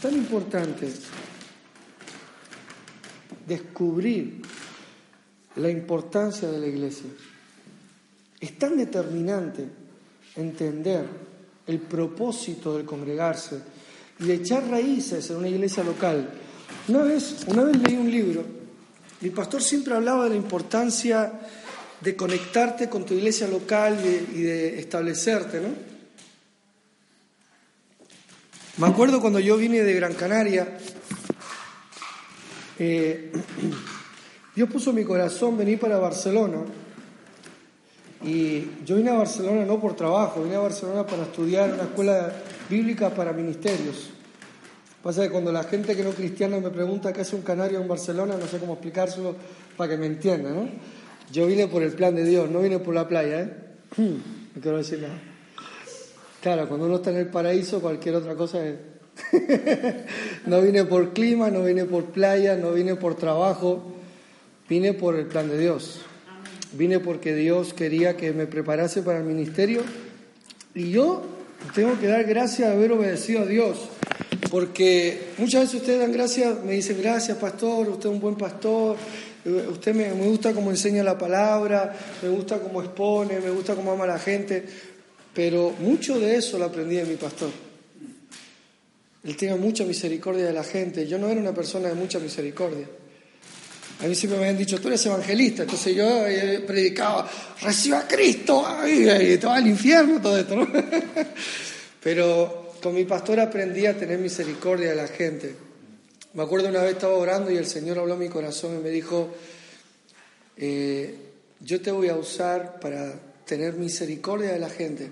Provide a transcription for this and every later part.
tan importante descubrir la importancia de la iglesia. Es tan determinante entender el propósito del congregarse y de echar raíces en una iglesia local. Una vez, una vez leí un libro, mi pastor siempre hablaba de la importancia de conectarte con tu iglesia local y de, establecerte, ¿no? Me acuerdo cuando yo vine de Gran Canaria, eh, Dios puso mi corazón venir para Barcelona y yo vine a Barcelona no por trabajo, vine a Barcelona para estudiar una escuela bíblica para ministerios. Pasa que cuando la gente que no cristiana me pregunta qué hace un canario en Barcelona, no sé cómo explicárselo para que me entienda, ¿no? Yo vine por el plan de Dios, no vine por la playa, ¿eh? No quiero decir nada. Claro, cuando uno está en el paraíso, cualquier otra cosa es... no vine por clima, no vine por playa, no vine por trabajo, vine por el plan de Dios. Vine porque Dios quería que me preparase para el ministerio y yo tengo que dar gracias de haber obedecido a Dios. Porque muchas veces ustedes dan gracias, me dicen gracias pastor, usted es un buen pastor, usted me, me gusta cómo enseña la palabra, me gusta cómo expone, me gusta cómo ama a la gente, pero mucho de eso lo aprendí de mi pastor. Él tenía mucha misericordia de la gente, yo no era una persona de mucha misericordia. A mí siempre me habían dicho, tú eres evangelista, entonces yo eh, predicaba, reciba a Cristo, y te va al infierno, todo esto, ¿no? Pero con mi pastor aprendí a tener misericordia de la gente. Me acuerdo una vez estaba orando y el Señor habló a mi corazón y me dijo, eh, yo te voy a usar para tener misericordia de la gente,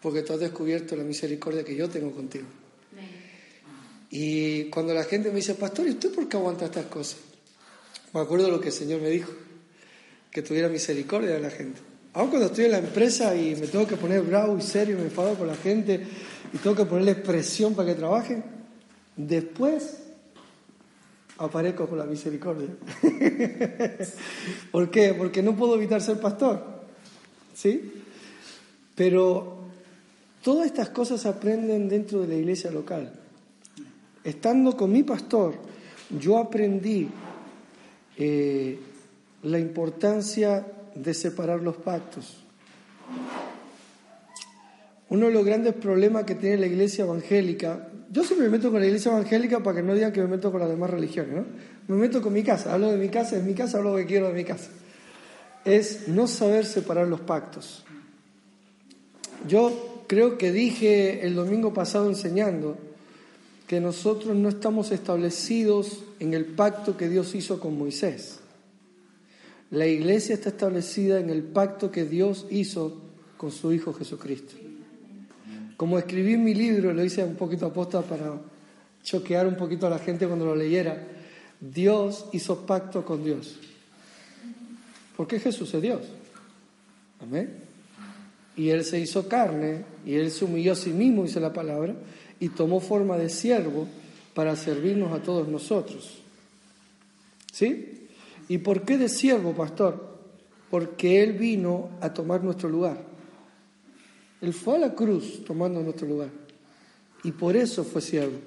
porque tú has descubierto la misericordia que yo tengo contigo. Y cuando la gente me dice, pastor, ¿y usted por qué aguanta estas cosas? Me acuerdo lo que el Señor me dijo, que tuviera misericordia de la gente. Aún cuando estoy en la empresa y me tengo que poner bravo y serio, me enfado con la gente y tengo que ponerle presión para que trabajen, después aparezco con la misericordia. ¿Por qué? Porque no puedo evitar ser pastor. ¿Sí? Pero todas estas cosas aprenden dentro de la iglesia local. Estando con mi pastor, yo aprendí eh, la importancia de separar los pactos. Uno de los grandes problemas que tiene la iglesia evangélica, yo siempre me meto con la iglesia evangélica para que no digan que me meto con las demás religiones. Me meto con mi casa, hablo de mi casa, es mi casa, hablo lo que quiero de mi casa. Es no saber separar los pactos. Yo creo que dije el domingo pasado enseñando que nosotros no estamos establecidos en el pacto que Dios hizo con Moisés. La iglesia está establecida en el pacto que Dios hizo con su Hijo Jesucristo. Como escribí en mi libro, lo hice un poquito aposta para choquear un poquito a la gente cuando lo leyera, Dios hizo pacto con Dios. Porque Jesús es Dios. Amén. Y Él se hizo carne y Él se humilló a sí mismo, dice la palabra, y tomó forma de siervo para servirnos a todos nosotros. ¿Sí? ¿Y por qué de siervo, pastor? Porque Él vino a tomar nuestro lugar. Él fue a la cruz tomando nuestro lugar. Y por eso fue siervo.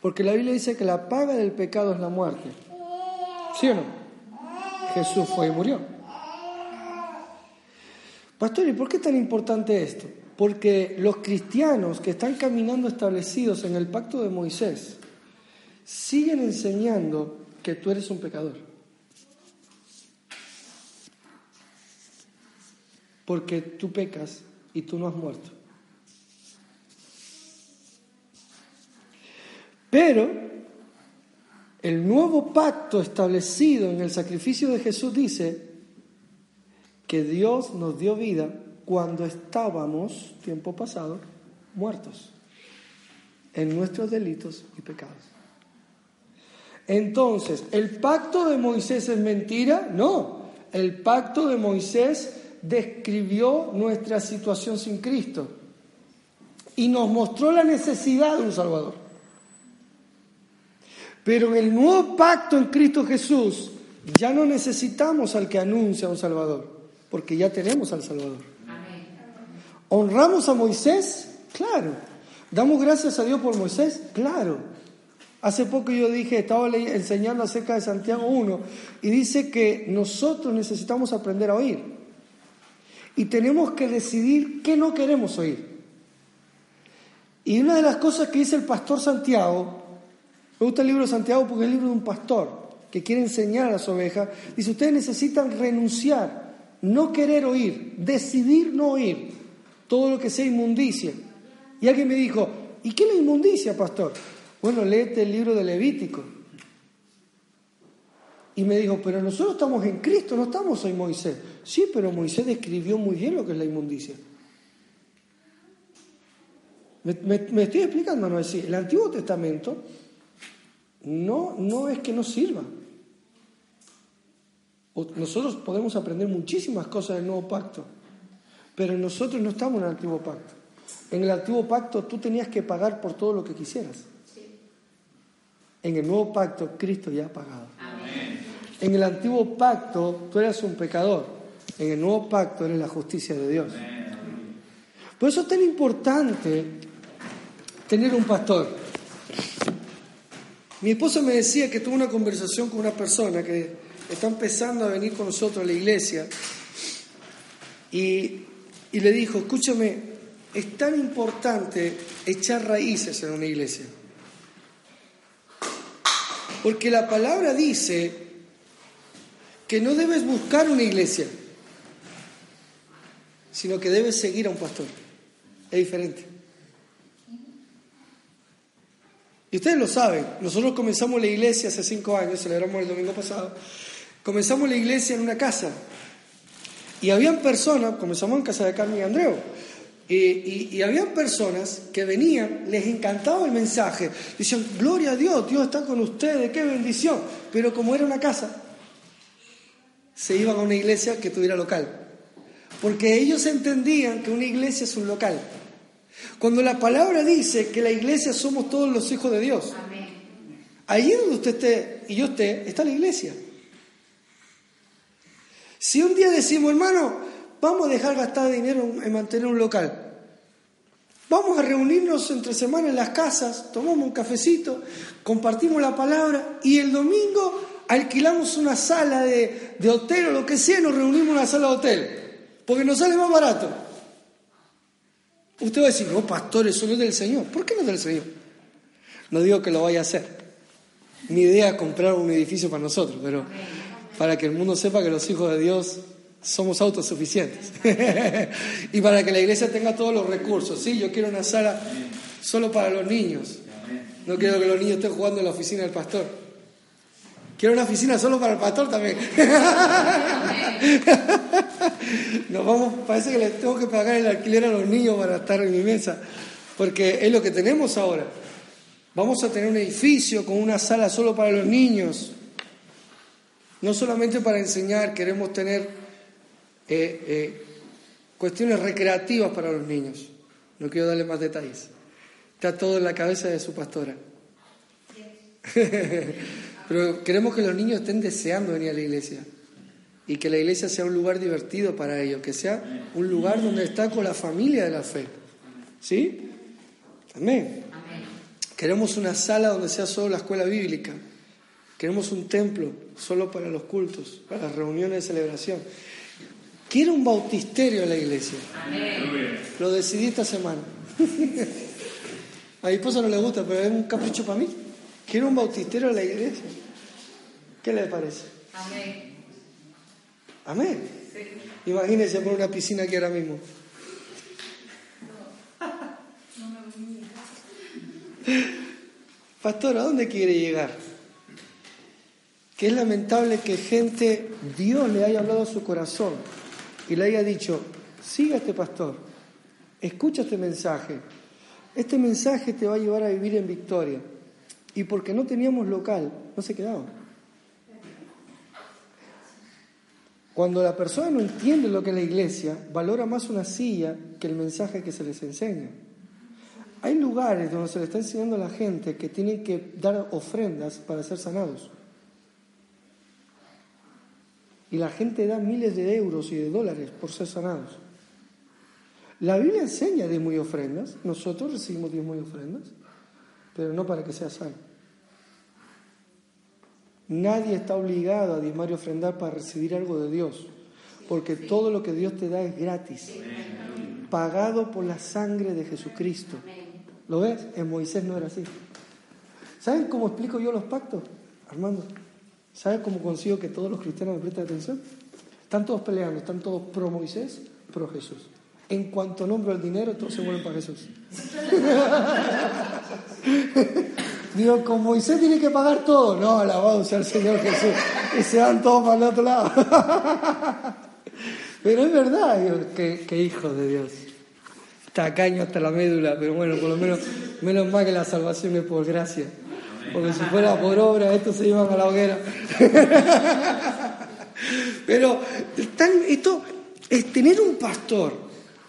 Porque la Biblia dice que la paga del pecado es la muerte. ¿Sí o no? Jesús fue y murió. Pastor, ¿y por qué es tan importante esto? Porque los cristianos que están caminando establecidos en el pacto de Moisés siguen enseñando que tú eres un pecador. Porque tú pecas y tú no has muerto. Pero el nuevo pacto establecido en el sacrificio de Jesús dice que Dios nos dio vida cuando estábamos, tiempo pasado, muertos en nuestros delitos y pecados. Entonces, ¿el pacto de Moisés es mentira? No, el pacto de Moisés describió nuestra situación sin Cristo y nos mostró la necesidad de un Salvador. Pero en el nuevo pacto en Cristo Jesús ya no necesitamos al que anuncia un Salvador, porque ya tenemos al Salvador. ¿Honramos a Moisés? Claro. ¿Damos gracias a Dios por Moisés? Claro. Hace poco yo dije, estaba enseñando acerca de Santiago 1 y dice que nosotros necesitamos aprender a oír. Y tenemos que decidir qué no queremos oír. Y una de las cosas que dice el pastor Santiago, me gusta el libro de Santiago porque es el libro de un pastor que quiere enseñar a las ovejas, dice, ustedes necesitan renunciar, no querer oír, decidir no oír todo lo que sea inmundicia. Y alguien me dijo, ¿y qué es la inmundicia, pastor? Bueno, léete el libro de Levítico. Y me dijo, pero nosotros estamos en Cristo, no estamos en Moisés. Sí, pero Moisés describió muy bien lo que es la inmundicia. Me, estoy explicando, no es decir, el Antiguo Testamento no, no es que no sirva. Nosotros podemos aprender muchísimas cosas del nuevo pacto, pero nosotros no estamos en el antiguo pacto. En el antiguo pacto tú tenías que pagar por todo lo que quisieras. En el nuevo pacto Cristo ya ha pagado. En el antiguo pacto tú eras un pecador. En el nuevo pacto eres la justicia de Dios. Por eso es tan importante tener un pastor. Mi esposa me decía que tuvo una conversación con una persona que está empezando a venir con nosotros a la iglesia y, y le dijo, escúchame, es tan importante echar raíces en una iglesia. Porque la palabra dice que no debes buscar una iglesia, sino que debes seguir a un pastor. Es diferente. Y ustedes lo saben, nosotros comenzamos la iglesia hace cinco años, celebramos el domingo pasado, comenzamos la iglesia en una casa. Y habían personas, comenzamos en casa de Carmen y Andreu, y, y, habían personas que venían, les encantaba el mensaje, decían, gloria a Dios, Dios está con ustedes, qué bendición. Pero como era una casa, se iban a una iglesia que tuviera local. Porque ellos entendían que una iglesia es un local. Cuando la palabra dice que la iglesia somos todos los hijos de Dios, ahí donde usted esté y yo esté, está la iglesia. Si un día decimos, hermano, vamos a dejar gastar dinero en mantener un local. Vamos a reunirnos entre semanas en las casas, tomamos un cafecito, compartimos la palabra y el domingo alquilamos una sala de, hotel o lo que sea, nos reunimos en una sala de hotel, porque nos sale más barato. Usted va a decir, no, pastor, eso no es del Señor. ¿Por qué no es del Señor? No digo que lo vaya a hacer. Mi idea es comprar un edificio para nosotros, pero para que el mundo sepa que los hijos de Dios somos autosuficientes. y para que la iglesia tenga todos los recursos. Sí, yo quiero una sala solo para los niños. No quiero que los niños estén jugando en la oficina del pastor. Quiero una oficina solo para el pastor también. Nos vamos, parece que le tengo que pagar el alquiler a los niños para estar en mi mesa, porque es lo que tenemos ahora. Vamos a tener un edificio con una sala solo para los niños. No solamente para enseñar, queremos tener eh, eh, cuestiones recreativas para los niños. No quiero darle más detalles. Está todo en la cabeza de su pastora. Pero queremos que los niños estén deseando venir a la iglesia y que la iglesia sea un lugar divertido para ellos, que sea un lugar donde está con la familia de la fe. ¿Sí? Amén. Queremos una sala donde sea solo la escuela bíblica. Queremos un templo solo para los cultos, para las reuniones de celebración. Quiero un bautisterio en la iglesia. Lo decidí esta semana. a mi esposa no le gusta, pero es un capricho para mí. Quiero un bautisterio en la iglesia. ¿Qué le parece? Amén. Amén. Imagínense por una piscina aquí ahora mismo. Pastor, ¿a dónde quiere llegar? Es lamentable que gente, Dios le haya hablado a su corazón y le haya dicho, siga este pastor, escucha este mensaje, este mensaje te va a llevar a vivir en victoria. Y porque no teníamos local, no se quedaba. Cuando la persona no entiende lo que es la iglesia, valora más una silla que el mensaje que se les enseña. Hay lugares donde se le está enseñando a la gente que tienen que dar ofrendas para ser sanados. Y la gente da miles de euros y de dólares por ser sanados. La Biblia enseña de muy ofrendas. Nosotros recibimos diezmos y ofrendas, pero no para que sea sano. Nadie está obligado a diezmar y ofrendar para recibir algo de Dios, porque todo lo que Dios te da es gratis, pagado por la sangre de Jesucristo. ¿Lo ves? En Moisés no era así. ¿Saben cómo explico yo los pactos, Armando? ¿Sabes cómo consigo que todos los cristianos me presten atención? Están todos peleando, están todos pro Moisés, pro Jesús. En cuanto nombro el dinero, todos se vuelven para Jesús. Digo, con Moisés tiene que pagar todo. No, alabado sea el Señor Jesús. Y se van todos para el otro lado. Pero es verdad, que, que hijo de Dios. Tacaño hasta la médula, pero bueno, por lo menos, menos mal que la salvación es por gracia. Porque si fuera por obra, estos se iban a la hoguera. Pero esto es tener un pastor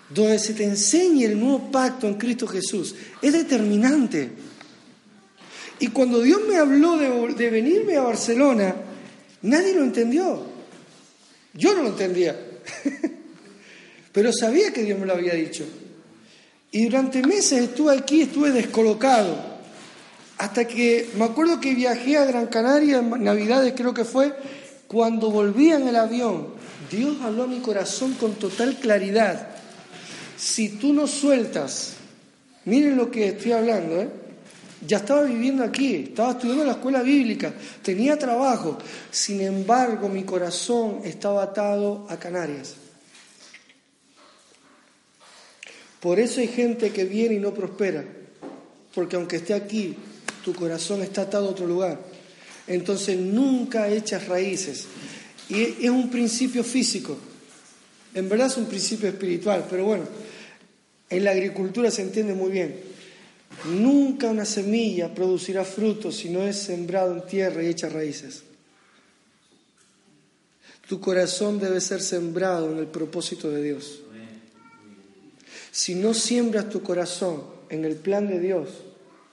donde se te enseñe el nuevo pacto en Cristo Jesús. Es determinante. Y cuando Dios me habló de, de venirme a Barcelona, nadie lo entendió. Yo no lo entendía. Pero sabía que Dios me lo había dicho. Y durante meses estuve aquí, estuve descolocado. Hasta que me acuerdo que viajé a Gran Canaria en Navidades, creo que fue, cuando volví en el avión, Dios habló a mi corazón con total claridad. Si tú no sueltas, miren lo que estoy hablando, ¿eh? ya estaba viviendo aquí, estaba estudiando en la escuela bíblica, tenía trabajo, sin embargo mi corazón estaba atado a Canarias. Por eso hay gente que viene y no prospera, porque aunque esté aquí, tu corazón está atado a otro lugar. Entonces nunca echas raíces. Y es un principio físico. En verdad es un principio espiritual, pero bueno, en la agricultura se entiende muy bien. Nunca una semilla producirá frutos si no es sembrado en tierra y echa raíces. Tu corazón debe ser sembrado en el propósito de Dios. Si no siembras tu corazón en el plan de Dios,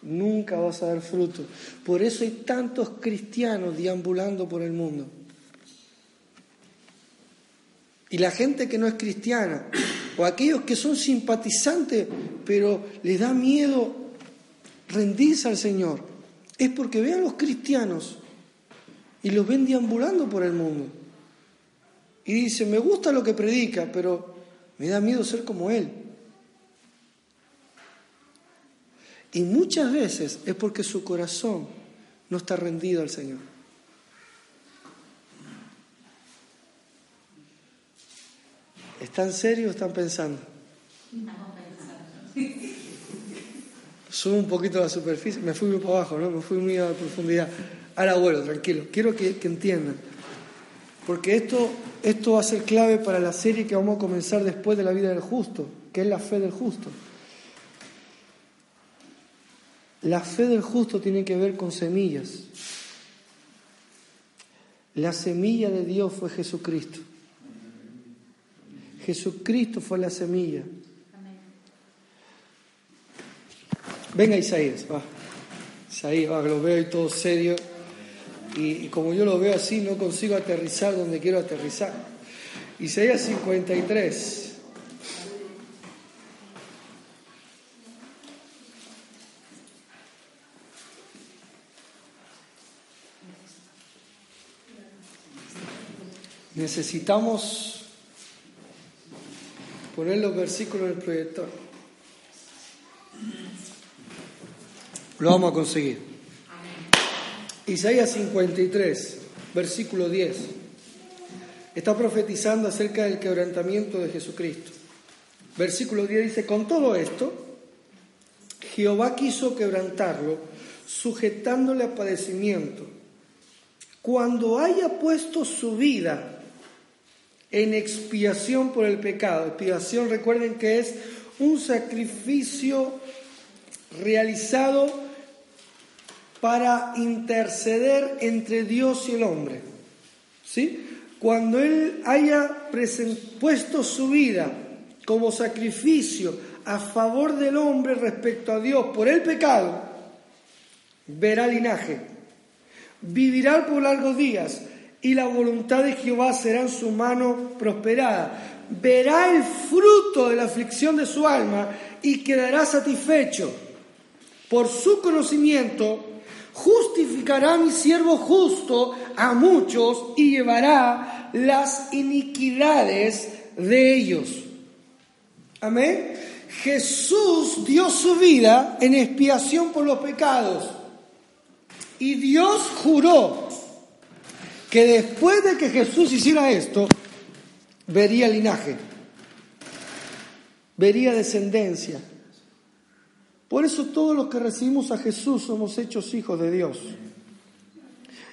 nunca vas a dar fruto. Por eso hay tantos cristianos deambulando por el mundo. Y la gente que no es cristiana, o aquellos que son simpatizantes, pero les da miedo rendirse al Señor, es porque ven a los cristianos y los ven deambulando por el mundo. Y dicen, me gusta lo que predica, pero me da miedo ser como Él. Y muchas veces es porque su corazón no está rendido al Señor. ¿Están serios o están pensando? Subo un poquito a la superficie, me fui muy para abajo, ¿no? Me fui muy a la profundidad. Ahora bueno, tranquilo, quiero que, que entiendan. Porque esto, esto va a ser clave para la serie que vamos a comenzar después de la vida del justo, que es la fe del justo. La fe del justo tiene que ver con semillas. La semilla de Dios fue Jesucristo. Jesucristo fue la semilla. Venga Isaías, va. Isaías, va, lo veo ahí todo serio. Y, y, como yo lo veo así, no consigo aterrizar donde quiero aterrizar. Isaías 53. Necesitamos poner los versículos en el proyector. Lo vamos a conseguir. Isaías 53, versículo 10. Está profetizando acerca del quebrantamiento de Jesucristo. Versículo 10 dice, con todo esto, Jehová quiso quebrantarlo, sujetándole a padecimiento. Cuando haya puesto su vida en expiación por el pecado. Expiación, recuerden que es un sacrificio realizado para interceder entre Dios y el hombre. ¿Sí? Cuando Él haya puesto su vida como sacrificio a favor del hombre respecto a Dios por el pecado, verá linaje, vivirá por largos días, y la voluntad de Jehová será en su mano prosperada. Verá el fruto de la aflicción de su alma y quedará satisfecho. Por su conocimiento justificará mi siervo justo a muchos y llevará las iniquidades de ellos. Amén. Jesús dio su vida en expiación por los pecados. Y Dios juró que después de que Jesús hiciera esto, vería linaje, vería descendencia. Por eso todos los que recibimos a Jesús somos hechos hijos de Dios.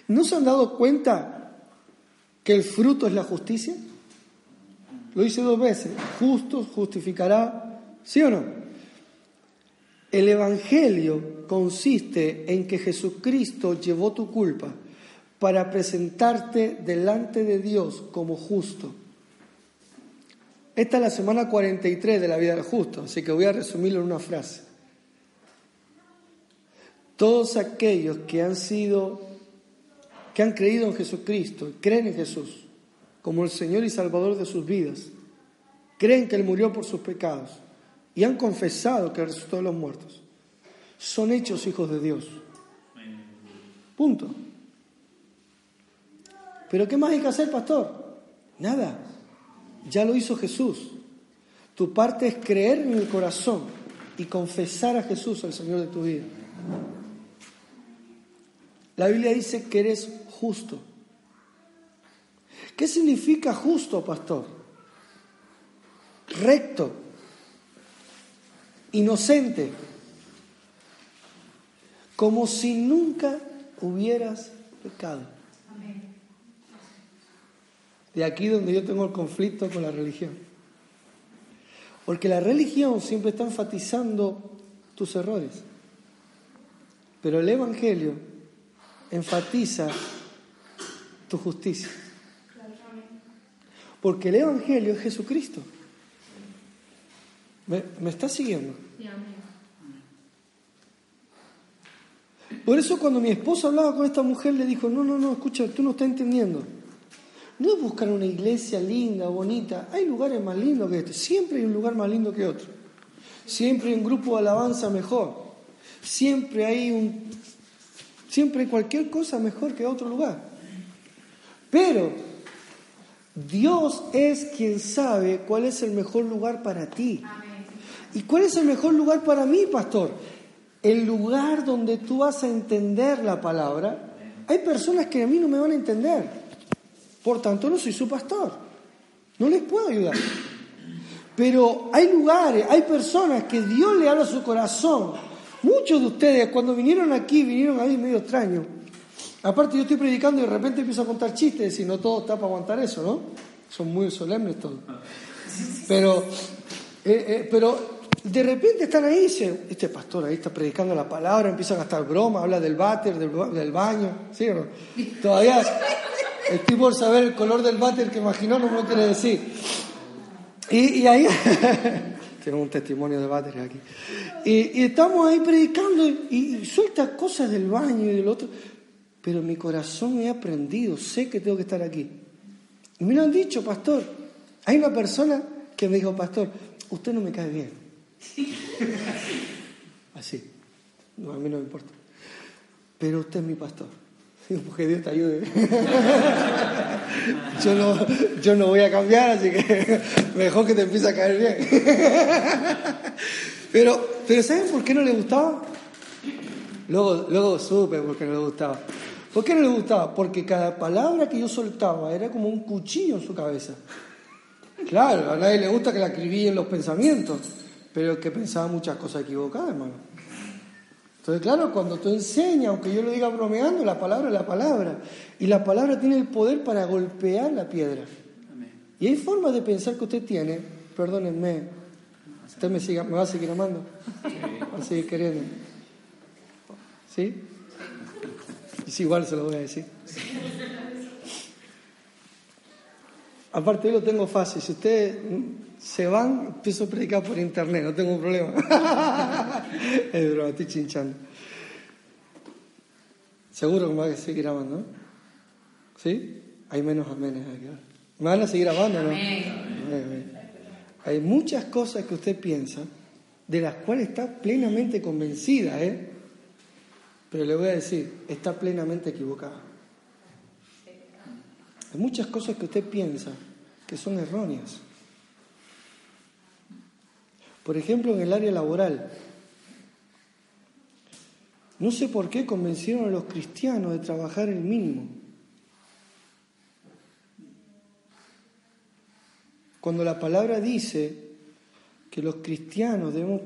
¿No se han dado cuenta que el fruto es la justicia? Lo hice dos veces. Justo justificará, ¿sí o no? El Evangelio consiste en que Jesucristo llevó tu culpa para presentarte delante de Dios como justo. Esta es la semana 43 de la vida del justo, así que voy a resumirlo en una frase. Todos aquellos que han sido, que han creído en Jesucristo, creen en Jesús como el Señor y Salvador de sus vidas, creen que Él murió por sus pecados y han confesado que resucitó de los muertos, son hechos hijos de Dios. Punto. ¿Pero qué más hay que hacer, pastor? Nada. Ya lo hizo Jesús. Tu parte es creer en el corazón y confesar a Jesús, el Señor de tu vida. La Biblia dice que eres justo. ¿Qué significa justo, pastor? Recto, inocente, como si nunca hubieras pecado. De aquí donde yo tengo el conflicto con la religión. Porque la religión siempre está enfatizando tus errores. Pero el Evangelio enfatiza tu justicia. Porque el Evangelio es Jesucristo. ¿Me, me estás siguiendo? Por eso cuando mi esposa hablaba con esta mujer le dijo, no, no, no, escucha, tú no estás entendiendo. No es buscar una iglesia linda, bonita. Hay lugares más lindos que este. Siempre hay un lugar más lindo que otro. Siempre hay un grupo de alabanza mejor. Siempre hay un Siempre hay cualquier cosa mejor que otro lugar. Pero Dios es quien sabe cuál es el mejor lugar para ti. ¿Y cuál es el mejor lugar para mí, pastor? El lugar donde tú vas a entender la palabra. Hay personas que a mí no me van a entender. Por tanto, no soy su pastor. No les puedo ayudar. Pero hay lugares, hay personas que Dios le habla a su corazón Muchos de ustedes cuando vinieron aquí, vinieron ahí medio extraño. Aparte yo estoy predicando y de repente empiezo a contar chistes y no todo está para aguantar eso, ¿no? Son muy solemnes todos. Pero, eh, eh, pero de repente están ahí y dicen, este pastor ahí está predicando la palabra, empieza a gastar broma, habla del váter, del, baño, ¿sí o no? Todavía estoy por saber el color del váter que imaginó, no me lo quiere decir. Y, y ahí... Tengo un testimonio de váteres aquí. Y, estamos ahí predicando y, suelta cosas del baño y del otro. Pero mi corazón ha aprendido, sé que tengo que estar aquí. Y me lo han dicho, pastor. Hay una persona que me dijo, pastor, usted no me cae bien. Así. No, a mí no me importa. Pero usted es mi pastor. Porque Dios te ayude. yo, no, yo no voy a cambiar, así que mejor que te empiece a caer bien. pero, pero ¿saben por qué no le gustaba? Luego, luego supe por qué no le gustaba. ¿Por qué no le gustaba? Porque cada palabra que yo soltaba era como un cuchillo en su cabeza. Claro, a nadie le gusta que la en los pensamientos, pero que pensaba muchas cosas equivocadas, hermano. Entonces, claro, cuando tú enseñas, aunque yo lo diga bromeando, la palabra es la palabra. Y la palabra tiene el poder para golpear la piedra. Y hay formas de pensar que usted tiene, perdónenme, usted me, siga, me va a seguir amando, va a seguir queriendo. ¿Sí? Y igual se lo voy a decir. Aparte, yo lo tengo fácil. Si usted se van, empiezo a predicar por internet, no tengo problema. es broma, estoy chinchando. Seguro que me van a seguir grabando, ¿no? ¿Sí? Hay menos amenes aquí. ¿Me van a seguir grabando, no? Hay muchas cosas que usted piensa, de las cuales está plenamente convencida, ¿eh? Pero le voy a decir, está plenamente equivocada. Hay muchas cosas que usted piensa que son erróneas. Por ejemplo, en el área laboral. No sé por qué convencieron a los cristianos de trabajar el mínimo. Cuando la palabra dice que los cristianos debemos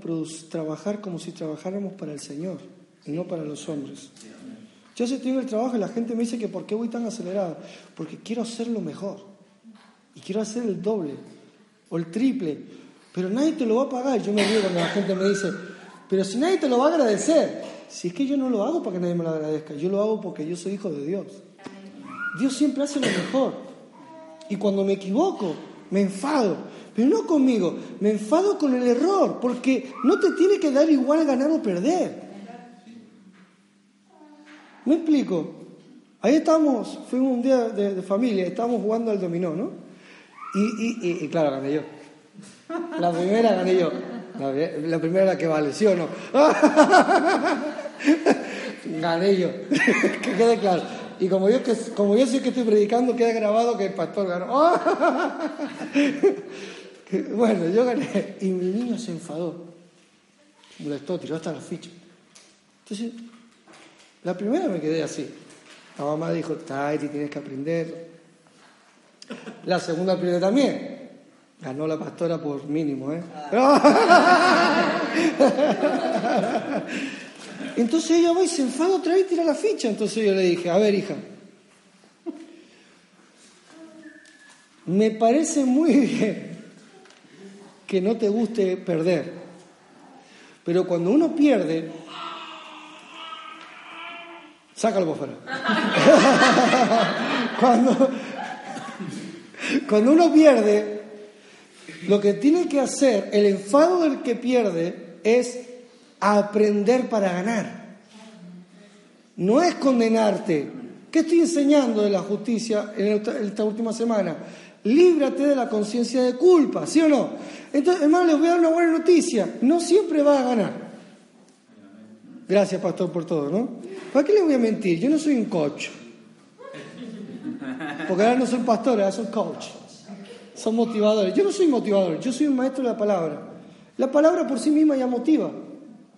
trabajar como si trabajáramos para el Señor y no para los hombres. Yo sé tengo el trabajo y la gente me dice que por qué voy tan acelerado, porque quiero hacerlo mejor y quiero hacer el doble o el triple, pero nadie te lo va a pagar. Yo me río cuando la gente me dice, pero si nadie te lo va a agradecer, si es que yo no lo hago para que nadie me lo agradezca, yo lo hago porque yo soy hijo de Dios. Dios siempre hace lo mejor. Y cuando me equivoco, me enfado, pero no conmigo, me enfado con el error, porque no te tiene que dar igual ganar o perder. ¿Me explico? Ahí estamos, fuimos un día de, familia, estábamos jugando al dominó, ¿no? Y, claro, gané yo. La primera gané yo. La, primera la que vale, ¿sí o no? gané yo. que quede claro. Y como yo, que, como yo sé que estoy predicando, queda grabado que el pastor ganó. bueno, yo gané. Y mi niño se enfadó. Molestó, tiró hasta la ficha. Entonces, la primera me quedé así. La mamá dijo, Taiti, tienes que aprender. La segunda aprendí también. Ganó la pastora por mínimo, ¿eh? Entonces ella va y se enfada otra vez y tira la ficha. Entonces yo le dije, a ver, hija, me parece muy bien que no te guste perder, pero cuando uno pierde, Sácalo por fuera. cuando, cuando uno pierde, lo que tiene que hacer, el enfado del que pierde, es aprender para ganar. No es condenarte. ¿Qué estoy enseñando de la justicia en esta última semana? Líbrate de la conciencia de culpa, ¿sí o no? Entonces, hermano, les voy a dar una buena noticia. No siempre vas a ganar. Gracias, pastor, por todo, ¿no? ¿Para qué le voy a mentir? Yo no soy un coach. Porque ahora no soy pastor, ahora soy coach. Son motivadores. Yo no soy motivador, yo soy un maestro de la palabra. La palabra por sí misma ya motiva.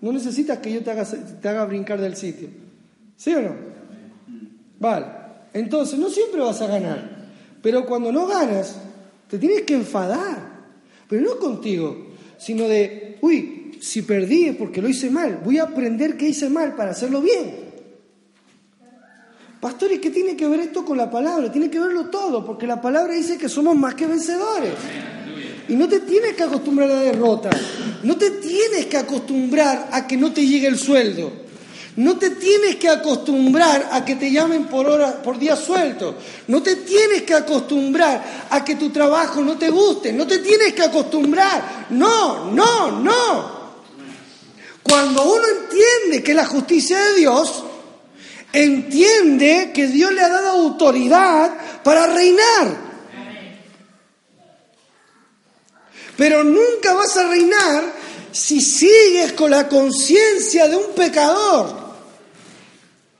No necesitas que yo te haga, te haga brincar del sitio. ¿Sí o no? Vale. Entonces, no siempre vas a ganar. Pero cuando no ganas, te tienes que enfadar. Pero no contigo, sino de, uy, si perdí es porque lo hice mal. Voy a aprender qué hice mal para hacerlo bien. Pastores, ¿qué tiene que ver esto con la palabra? Tiene que verlo todo, porque la palabra dice que somos más que vencedores. Y no te tienes que acostumbrar a la derrota. No te tienes que acostumbrar a que no te llegue el sueldo. No te tienes que acostumbrar a que te llamen por hora, por día suelto. No te tienes que acostumbrar a que tu trabajo no te guste. No te tienes que acostumbrar. No, no, no. Cuando uno entiende que la justicia de Dios, entiende que Dios le ha dado autoridad para reinar. Pero nunca vas a reinar si sigues con la conciencia de un pecador.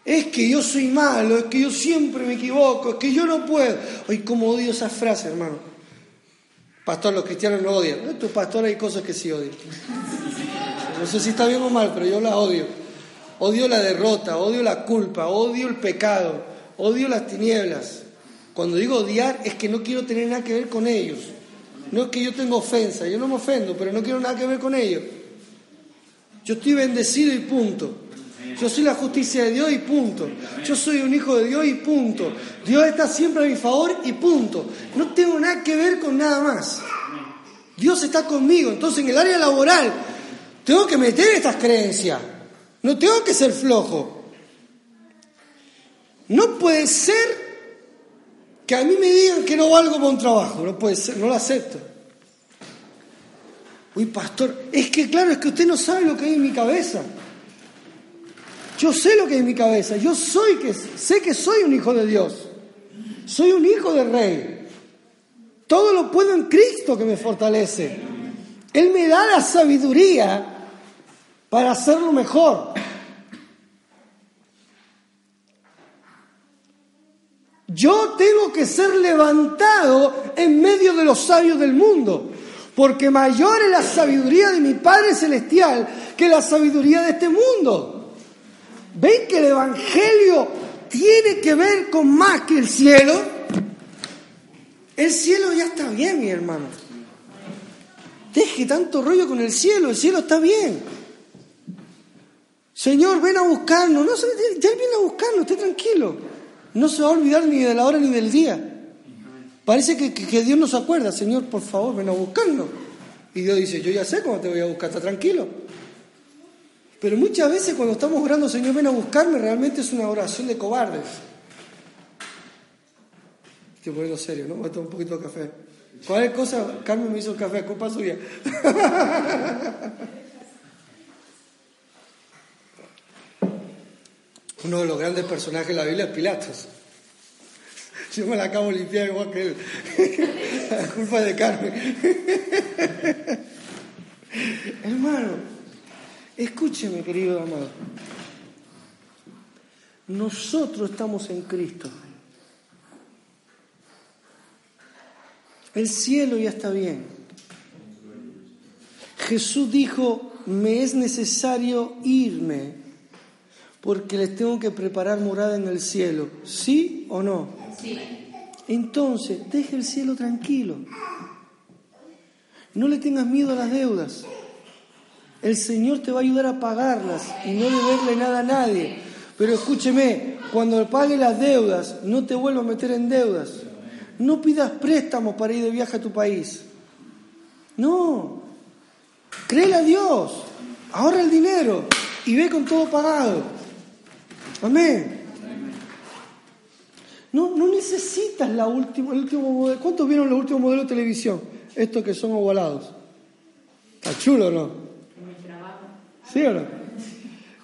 Es que yo soy malo, es que yo siempre me equivoco, es que yo no puedo. Ay, cómo odio esa frase, hermano. Pastor, los cristianos lo odian. No, tu pastor hay cosas que sí odian. No sé si está bien o mal, pero yo la odio. Odio la derrota, odio la culpa, odio el pecado, odio las tinieblas. Cuando digo odiar es que no quiero tener nada que ver con ellos. No es que yo tenga ofensa, yo no me ofendo, pero no quiero nada que ver con ellos. Yo estoy bendecido y punto. Yo soy la justicia de Dios y punto. Yo soy un hijo de Dios y punto. Dios está siempre a mi favor y punto. No tengo nada que ver con nada más. Dios está conmigo. Entonces en el área laboral tengo que meter estas creencias. No tengo que ser flojo. No puede ser que a mí me digan que no valgo para un trabajo. No puede ser, no lo acepto. Uy, pastor, es que claro, es que usted no sabe lo que hay en mi cabeza. Yo sé lo que hay en mi cabeza. Yo soy que sé que soy un hijo de Dios. Soy un hijo del rey. Todo lo puedo en Cristo que me fortalece. Él me da la sabiduría para hacerlo mejor. Yo tengo que ser levantado en medio de los sabios del mundo, porque mayor es la sabiduría de mi Padre Celestial que la sabiduría de este mundo. ¿Ven que el Evangelio tiene que ver con más que el cielo? El cielo ya está bien, mi hermano. Deje tanto rollo con el cielo, el cielo está bien. Señor, ven a buscarnos. No, ya viene a buscarnos, esté tranquilo. No se va a olvidar ni de la hora ni del día. Parece que, Dios no se acuerda. Señor, por favor, ven a buscarnos. Y Dios dice, yo ya sé cómo te voy a buscar, está tranquilo. Pero muchas veces cuando estamos orando, Señor, ven a buscarme, realmente es una oración de cobardes. Estoy poniendo serio, ¿no? Voy a tomar un poquito de café. Cualquier cosa, Carmen me hizo el café, culpa suya. Uno de los grandes personajes de la Biblia es Pilatos. Yo me la acabo de limpiar igual que él. La culpa de Carmen. Hermano, escúcheme, querido amado. Nosotros estamos en Cristo. El cielo ya está bien. Jesús dijo, me es necesario irme porque les tengo que preparar morada en el cielo. ¿Sí o no? Sí. Entonces, deje el cielo tranquilo. No le tengas miedo a las deudas. El Señor te va a ayudar a pagarlas y no deberle nada a nadie. Pero escúcheme, cuando pague las deudas, no te vuelvas a meter en deudas. No pidas préstamos para ir de viaje a tu país. No. Créele a Dios. Ahorra el dinero y ve con todo pagado. Amén. No, no necesitas la última, el último modelo. ¿Cuántos vieron los últimos modelos de televisión? Estos que son ovalados. ¿Está chulo o no? ¿Sí o no?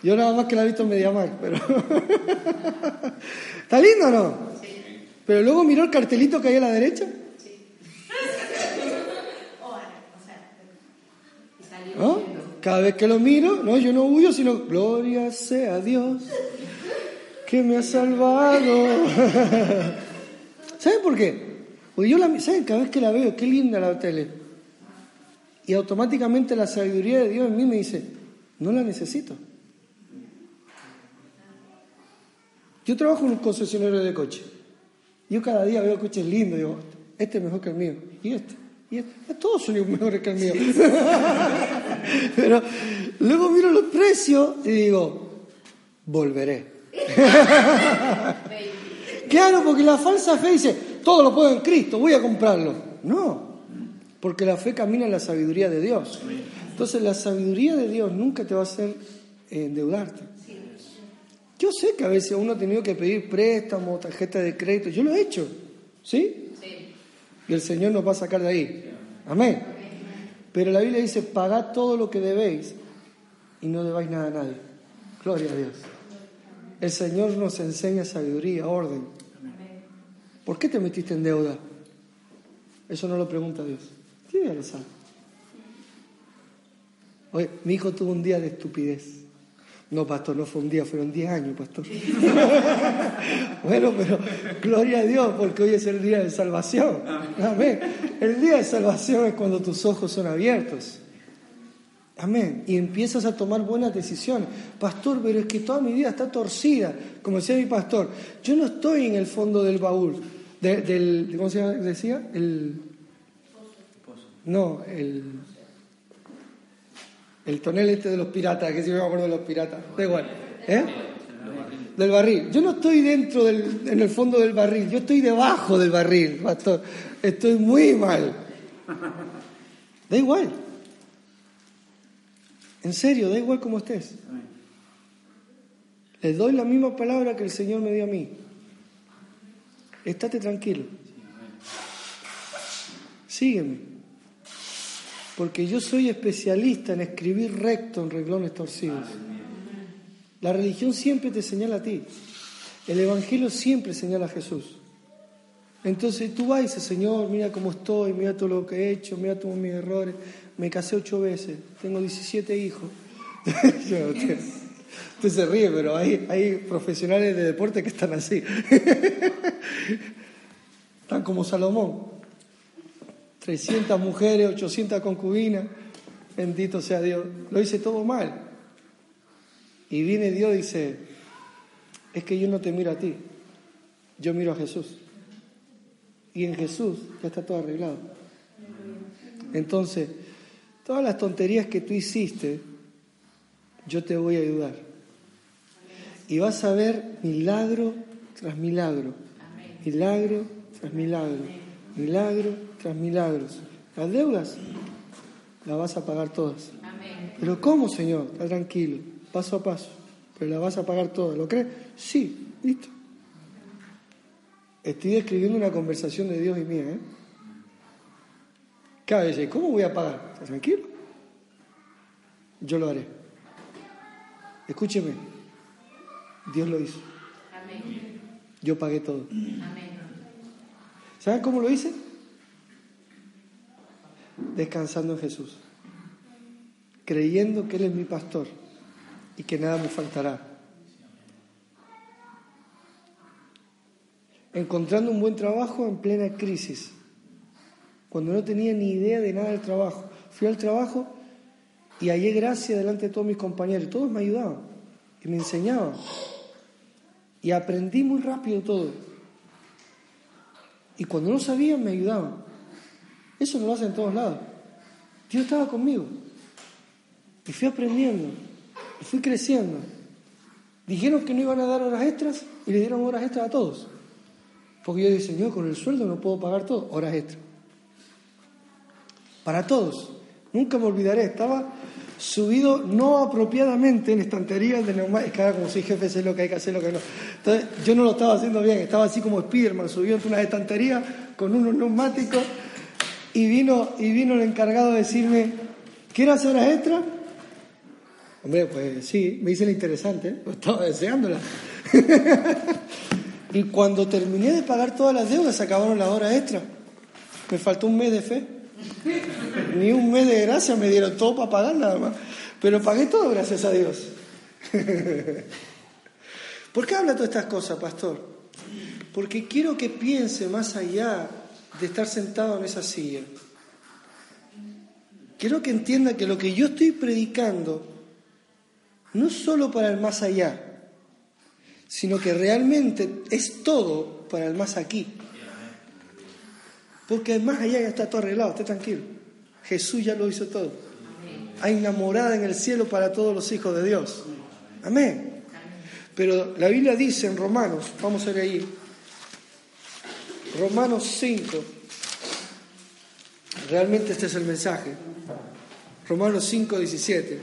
Yo nada más que la he visto en Mediamar, pero... ¿Está lindo o no? Pero luego miró el cartelito que hay a la derecha. ¿No? Cada vez que lo miro, no, yo no huyo, sino gloria sea Dios que me ha salvado. ¿Saben por qué? Porque yo la, ¿saben? Cada vez que la veo, qué linda la tele. Y automáticamente la sabiduría de Dios en mí me dice, no la necesito. Yo trabajo en un concesionario de coche. Yo cada día veo coches lindos, digo, este es mejor que el mío, y este, y este, todos son mejores que el mío. Pero luego miro los precios y digo, volveré. claro, porque la falsa fe dice, todo lo puedo en Cristo, voy a comprarlo. No, porque la fe camina en la sabiduría de Dios. Entonces la sabiduría de Dios nunca te va a hacer endeudarte. Yo sé que a veces uno ha tenido que pedir préstamo, tarjeta de crédito, yo lo he hecho, ¿sí? Sí. Y el Señor nos va a sacar de ahí. Amén. Pero la Biblia dice, pagad todo lo que debéis y no debáis nada a nadie. Gloria a Dios. El Señor nos enseña sabiduría, orden. ¿Por qué te metiste en deuda? Eso no lo pregunta Dios. ¿Quién ya lo? Oye, mi hijo tuvo un día de estupidez. No, pastor, no fue un día, fueron 10 años, pastor. bueno, pero gloria a Dios, porque hoy es el día de salvación. Amén. El día de salvación es cuando tus ojos son abiertos. Amén. Y empiezas a tomar buenas decisiones. Pastor, pero es que toda mi vida está torcida. Como decía mi pastor, yo no estoy en el fondo del baúl. del, ¿Cómo se decía? El. No, el el tonel este de los piratas, que si me acuerdo de los piratas, da igual. ¿Eh? Del barril. Yo no estoy dentro del, en el fondo del barril, yo estoy debajo del barril, pastor. Estoy muy mal. Da igual. En serio, da igual como estés. Les doy la misma palabra que el Señor me dio a mí. Estate tranquilo. Sígueme porque yo soy especialista en escribir recto en reglones torcidos. La religión siempre te señala a ti. El Evangelio siempre señala a Jesús. Entonces tú vas y dices, Señor, mira cómo estoy, mira todo lo que he hecho, mira todos mis errores. Me casé ocho veces, tengo 17 hijos. Usted se ríe, pero hay, hay profesionales de deporte que están así. están como Salomón. 300 mujeres, 800 concubinas. Bendito sea Dios. Lo hice todo mal. Y viene Dios y dice, es que yo no te miro a ti, yo miro a Jesús. Y en Jesús ya está todo arreglado. Entonces, todas las tonterías que tú hiciste, yo te voy a ayudar. Y vas a ver milagro tras milagro, milagro tras milagro, milagro tras milagros. Las deudas las vas a pagar todas. Pero ¿cómo, Señor? Está tranquilo, paso a paso. Pero la vas a pagar todas. ¿Lo crees? Sí, listo. Estoy describiendo una conversación de Dios y mía, ¿eh? Cada vez, ¿cómo voy a pagar? ¿Estás tranquilo? Yo lo haré. Escúcheme. Dios lo hizo. Yo pagué todo. ¿Saben cómo lo hice? Descansando en Jesús. Creyendo que Él es mi pastor y que nada me faltará. Encontrando un buen trabajo en plena crisis cuando no tenía ni idea de nada del trabajo. Fui al trabajo y hallé gracia delante de todos mis compañeros. Todos me ayudaban y me enseñaban. Y aprendí muy rápido todo. Y cuando no sabían, me ayudaban. Eso no lo hacen en todos lados. Dios estaba conmigo. Y fui aprendiendo. Y fui creciendo. Dijeron que no iban a dar horas extras y le dieron horas extras a todos. Porque yo dije, Señor, con el sueldo no puedo pagar todo. Horas extras para todos. Nunca me olvidaré, estaba subido no apropiadamente en estanterías de neumáticos, que como soy jefe sé lo que hay que hacer, lo que no. Entonces yo no lo estaba haciendo bien, estaba así como Spiderman, subido entre unas estanterías con unos neumáticos y vino, y vino el encargado a decirme, ¿quieres hacer horas extra? Hombre, pues sí, me dice la interesante, ¿eh? estaba deseándola. y cuando terminé de pagar todas las deudas, se acabaron las horas extra. Me faltó un mes de fe. Ni un mes de gracia me dieron todo para pagar nada más. Pero pagué todo gracias a Dios. ¿Por qué habla todas estas cosas, pastor? Porque quiero que piense más allá de estar sentado en esa silla. Quiero que entienda que lo que yo estoy predicando no es solo para el más allá, sino que realmente es todo para el más aquí. Porque más allá ya está todo arreglado, esté tranquilo. Jesús ya lo hizo todo. Hay una morada en el cielo para todos los hijos de Dios. Amén. Pero la Biblia dice en Romanos, vamos a ver ahí, Romanos 5, realmente este es el mensaje, Romanos 5, 17.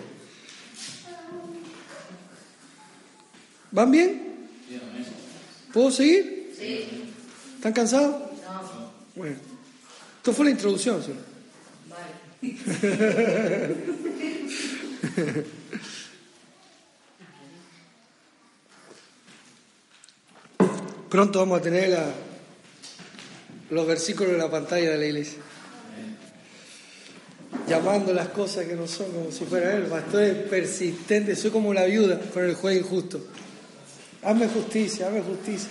¿Van bien? ¿Puedo seguir? Sí. ¿Están cansados? No. Bueno. Esto fue la introducción, ¿sí? Pronto vamos a tener los versículos en la pantalla de la iglesia. Llamando las cosas que no son como si fuera él. pastor es persistente, soy como la viuda con el juez injusto. Hazme justicia, hazme justicia.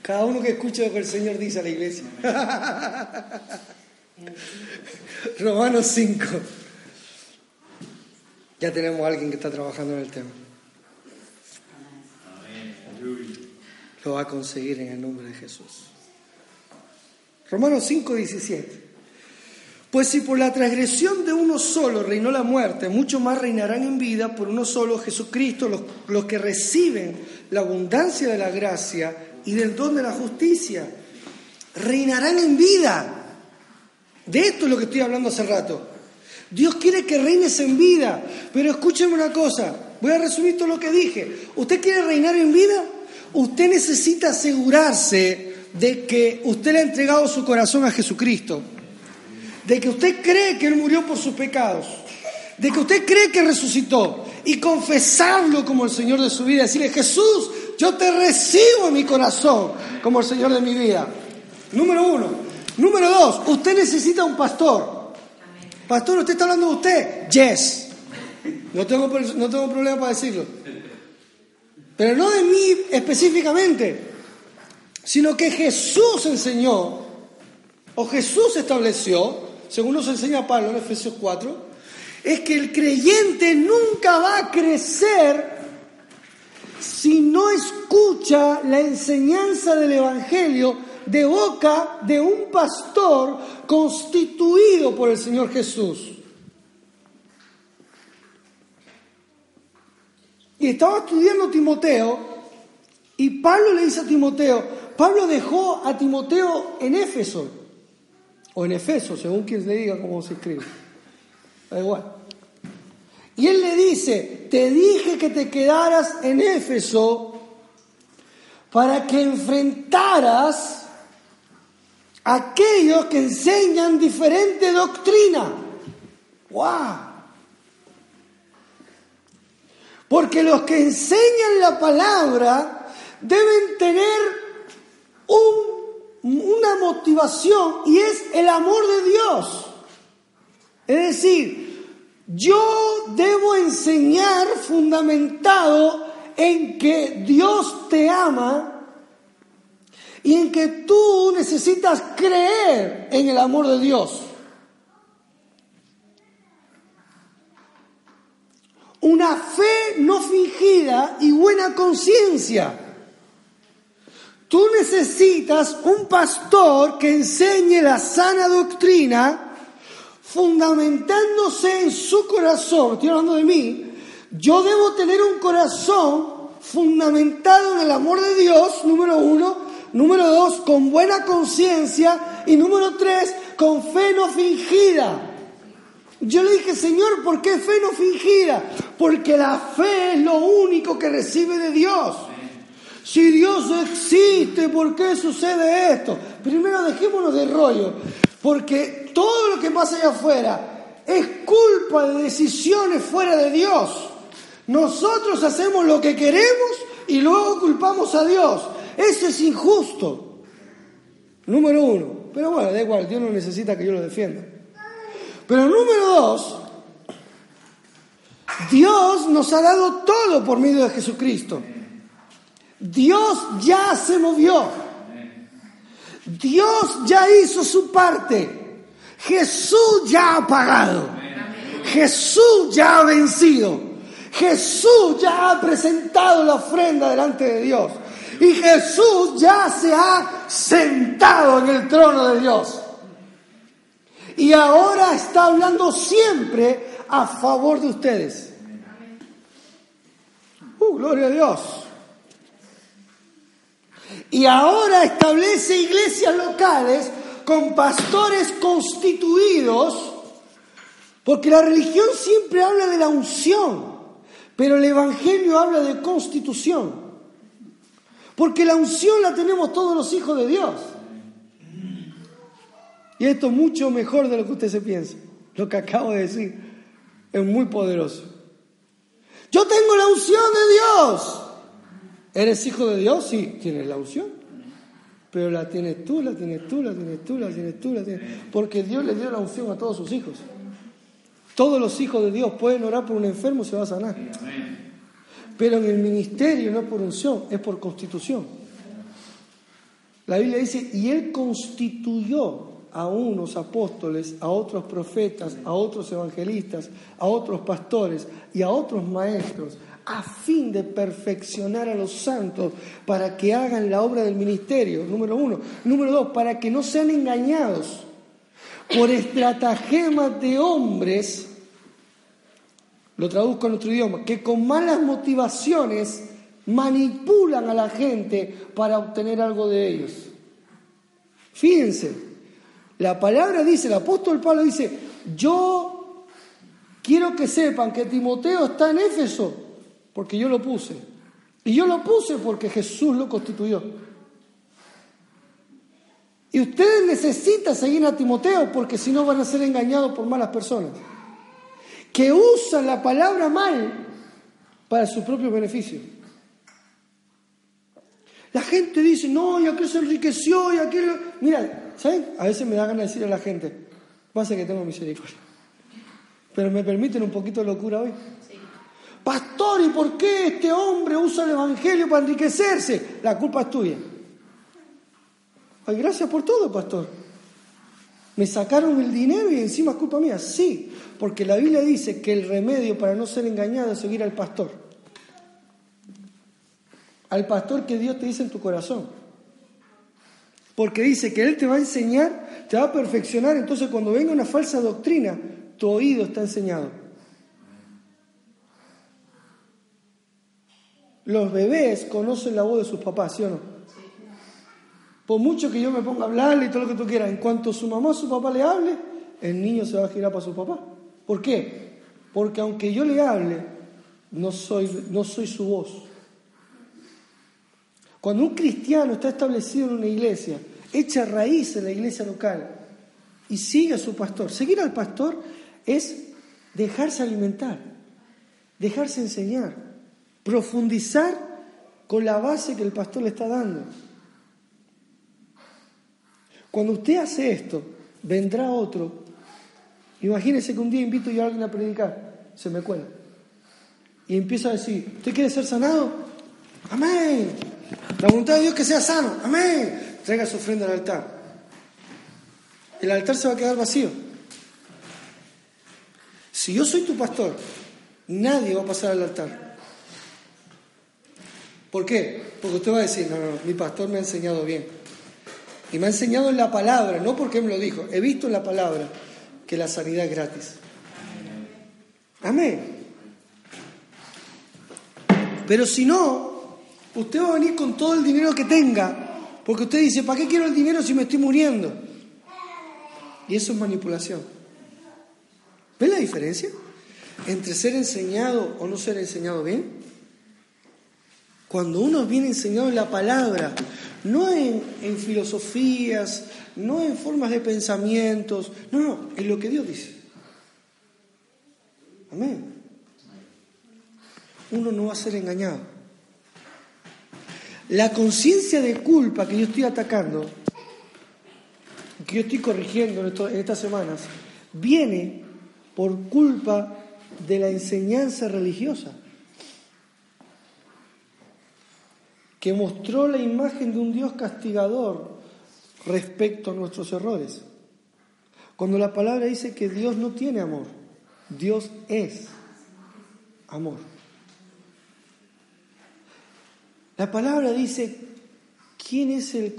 Cada uno que escuche lo que el Señor dice a la iglesia. Romanos 5. Ya tenemos a alguien que está trabajando en el tema. Lo va a conseguir en el nombre de Jesús. Romanos 5, 17. Pues si por la transgresión de uno solo reinó la muerte, mucho más reinarán en vida por uno solo Jesucristo los, los que reciben la abundancia de la gracia y del don de la justicia. Reinarán en vida. De esto es lo que estoy hablando hace rato. Dios quiere que reines en vida. Pero escúcheme una cosa. Voy a resumir todo lo que dije. ¿Usted quiere reinar en vida? Usted necesita asegurarse de que usted le ha entregado su corazón a Jesucristo. De que usted cree que Él murió por sus pecados. De que usted cree que resucitó. Y confesarlo como el Señor de su vida. Decirle, Jesús, yo te recibo en mi corazón como el Señor de mi vida. Número uno. Número dos, usted necesita un pastor. Pastor, ¿usted está hablando de usted? Yes. No tengo, no tengo problema para decirlo. Pero no de mí específicamente, sino que Jesús enseñó, o Jesús estableció, según nos enseña Pablo en Efesios 4, es que el creyente nunca va a crecer si no escucha la enseñanza del Evangelio de boca de un pastor constituido por el Señor Jesús. Y estaba estudiando Timoteo y Pablo le dice a Timoteo, Pablo dejó a Timoteo en Éfeso, o en Efeso, según quien le diga cómo se escribe. Da igual. Y él le dice, te dije que te quedaras en Éfeso para que enfrentaras a aquellos que enseñan diferente doctrina. ¡Wow! Porque los que enseñan la palabra deben tener una motivación y es el amor de Dios. Es decir, yo debo enseñar fundamentado en que Dios te ama y en que tú necesitas creer en el amor de Dios. Una fe no fingida y buena conciencia. Tú necesitas un pastor que enseñe la sana doctrina fundamentándose en su corazón, estoy hablando de mí, yo debo tener un corazón fundamentado en el amor de Dios, número uno, número dos, con buena conciencia y número tres, con fe no fingida. Yo le dije, Señor, ¿por qué fe no fingida? Porque la fe es lo único que recibe de Dios. Si Dios existe, ¿por qué sucede esto? Primero dejémonos de rollo. Porque todo lo que pasa allá afuera es culpa de decisiones fuera de Dios. Nosotros hacemos lo que queremos y luego culpamos a Dios. Eso es injusto. Número uno. Pero bueno, da igual, Dios no necesita que yo lo defienda. Pero número dos, Dios nos ha dado todo por medio de Jesucristo. Dios ya se movió. Dios ya hizo su parte. Jesús ya ha pagado. Jesús ya ha vencido. Jesús ya ha presentado la ofrenda delante de Dios. Y Jesús ya se ha sentado en el trono de Dios. Y ahora está hablando siempre a favor de ustedes. Uh, gloria a Dios. Y ahora establece iglesias locales con pastores constituidos, porque la religión siempre habla de la unción, pero el Evangelio habla de constitución, porque la unción la tenemos todos los hijos de Dios. Y esto es mucho mejor de lo que usted se piensa. Lo que acabo de decir es muy poderoso. Yo tengo la unción de Dios. ¿Eres hijo de Dios? Sí, tienes la unción. Pero la tienes tú, la tienes tú, la tienes tú, la tienes tú, la tienes... Porque Dios le dio la unción a todos sus hijos. Todos los hijos de Dios pueden orar por un enfermo y se va a sanar. Pero en el ministerio no es por unción, es por constitución. La Biblia dice, y Él constituyó a unos apóstoles, a otros profetas, a otros evangelistas, a otros pastores y a otros maestros a fin de perfeccionar a los santos para que hagan la obra del ministerio, número uno. Número dos, para que no sean engañados por estratagemas de hombres, lo traduzco en otro idioma, que con malas motivaciones manipulan a la gente para obtener algo de ellos. Fíjense, la palabra dice, el apóstol Pablo dice, yo quiero que sepan que Timoteo está en Éfeso porque yo lo puse. Y yo lo puse porque Jesús lo constituyó. Y ustedes necesitan seguir a Timoteo porque si no van a ser engañados por malas personas. Que usan la palabra mal para su propio beneficio. La gente dice, no, y aquel se enriqueció, y aquel... Mira, ¿saben? A veces me da ganas de decirle a la gente, va a ser que tengo misericordia. Pero me permiten un poquito de locura hoy. Pastor, ¿y por qué este hombre usa el Evangelio para enriquecerse? La culpa es tuya. Ay, gracias por todo, pastor. Me sacaron el dinero y encima es culpa mía. Sí, porque la Biblia dice que el remedio para no ser engañado es seguir al pastor. Al pastor que Dios te dice en tu corazón. Porque dice que Él te va a enseñar, te va a perfeccionar. Entonces cuando venga una falsa doctrina, tu oído está enseñado. Los bebés conocen la voz de sus papás, ¿sí o no? Por mucho que yo me ponga a hablarle y todo lo que tú quieras, en cuanto su mamá o su papá le hable, el niño se va a girar para su papá. ¿Por qué? Porque aunque yo le hable, no soy, no soy su voz. Cuando un cristiano está establecido en una iglesia, echa raíz en la iglesia local y sigue a su pastor, seguir al pastor es dejarse alimentar, dejarse enseñar, profundizar con la base que el pastor le está dando. Cuando usted hace esto, vendrá otro. Imagínese que un día invito yo a alguien a predicar, se me cuela. Y empieza a decir, ¿usted quiere ser sanado? Amén. La voluntad de Dios que sea sano. Amén. Traiga su ofrenda al altar. El altar se va a quedar vacío. Si yo soy tu pastor, nadie va a pasar al altar. ¿Por qué? Porque usted va a decir, no, no, mi pastor me ha enseñado bien. Y me ha enseñado en la palabra, no porque me lo dijo, he visto en la palabra que la sanidad es gratis. Amén. Pero si no, usted va a venir con todo el dinero que tenga, porque usted dice, ¿para qué quiero el dinero si me estoy muriendo? Y eso es manipulación. ¿Ven la diferencia entre ser enseñado o no ser enseñado bien? Cuando uno viene enseñado en la palabra, no en, filosofías, no en formas de pensamientos, no, no, en lo que Dios dice. Amén. Uno no va a ser engañado. La conciencia de culpa que yo estoy atacando, que yo estoy corrigiendo en estas semanas, viene por culpa de la enseñanza religiosa, que mostró la imagen de un Dios castigador respecto a nuestros errores. Cuando la palabra dice que Dios no tiene amor, Dios es amor. La palabra dice, ¿quién es el,